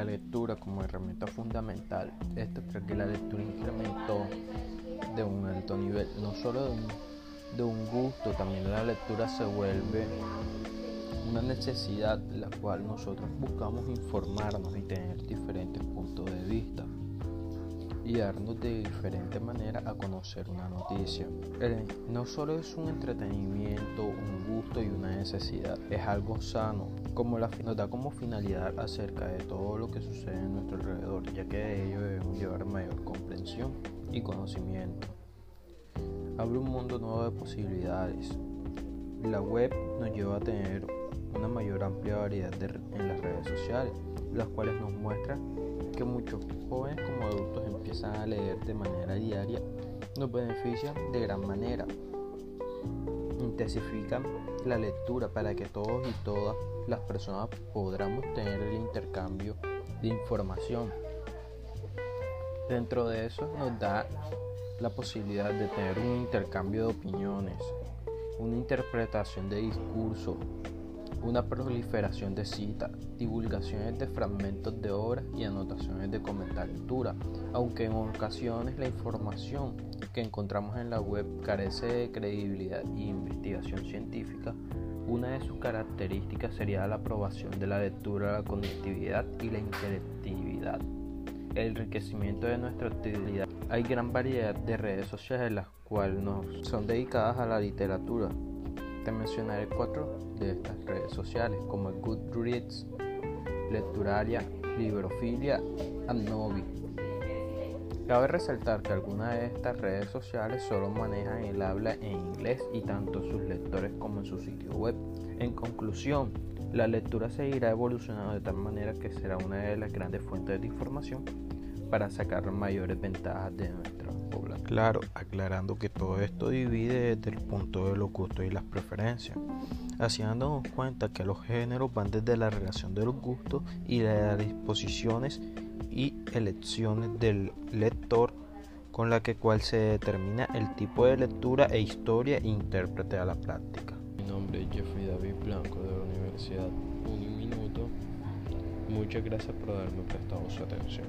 lectura como herramienta fundamental. Esto cree que la lectura incrementó de un alto nivel, no solo de un, de un gusto, también la lectura se vuelve una necesidad la cual nosotros buscamos informarnos y tener diferentes puntos de vista y darnos de diferente manera a conocer una noticia. no solo es un entretenimiento, un gusto y una necesidad, es algo sano, como la, nos da como finalidad acerca de todo lo que sucede en nuestro alrededor, ya que de ello debemos llevar mayor comprensión y conocimiento. Abre un mundo nuevo de posibilidades. La web nos lleva a tener una mayor amplia variedad en las redes sociales, las cuales nos muestran que muchos jóvenes como adultos empiezan a leer de manera diaria, nos benefician de gran manera. Intensifican la lectura para que todos y todas las personas podamos tener el intercambio de información. Dentro de eso nos da la posibilidad de tener un intercambio de opiniones, una interpretación de discurso, una proliferación de citas, divulgaciones de fragmentos de obras y anotaciones de lectura, aunque en ocasiones la información que encontramos en la web carece de credibilidad y investigación científica, una de sus características sería la aprobación de la lectura, la conectividad y la interactividad. El enriquecimiento de nuestra actividad. Hay gran variedad de redes sociales las cuales nos son dedicadas a la literatura, te mencionaré cuatro de estas redes sociales como Goodreads, Lecturaria, Librofilia Novi. Cabe resaltar que algunas de estas redes sociales solo manejan el habla en inglés y tanto sus lectores como en su sitio web. En conclusión, la lectura seguirá evolucionando de tal manera que será una de las grandes fuentes de información para sacar mayores ventajas de nuestra Claro, aclarando que todo esto divide desde el punto de los gustos y las preferencias, así dándonos cuenta que los géneros van desde la relación de los gustos y las disposiciones y elecciones del lector con la que cual se determina el tipo de lectura e historia e intérprete a la práctica. Mi nombre es Jeffrey David Blanco de la Universidad Un Minuto. Muchas gracias por haberme prestado su atención.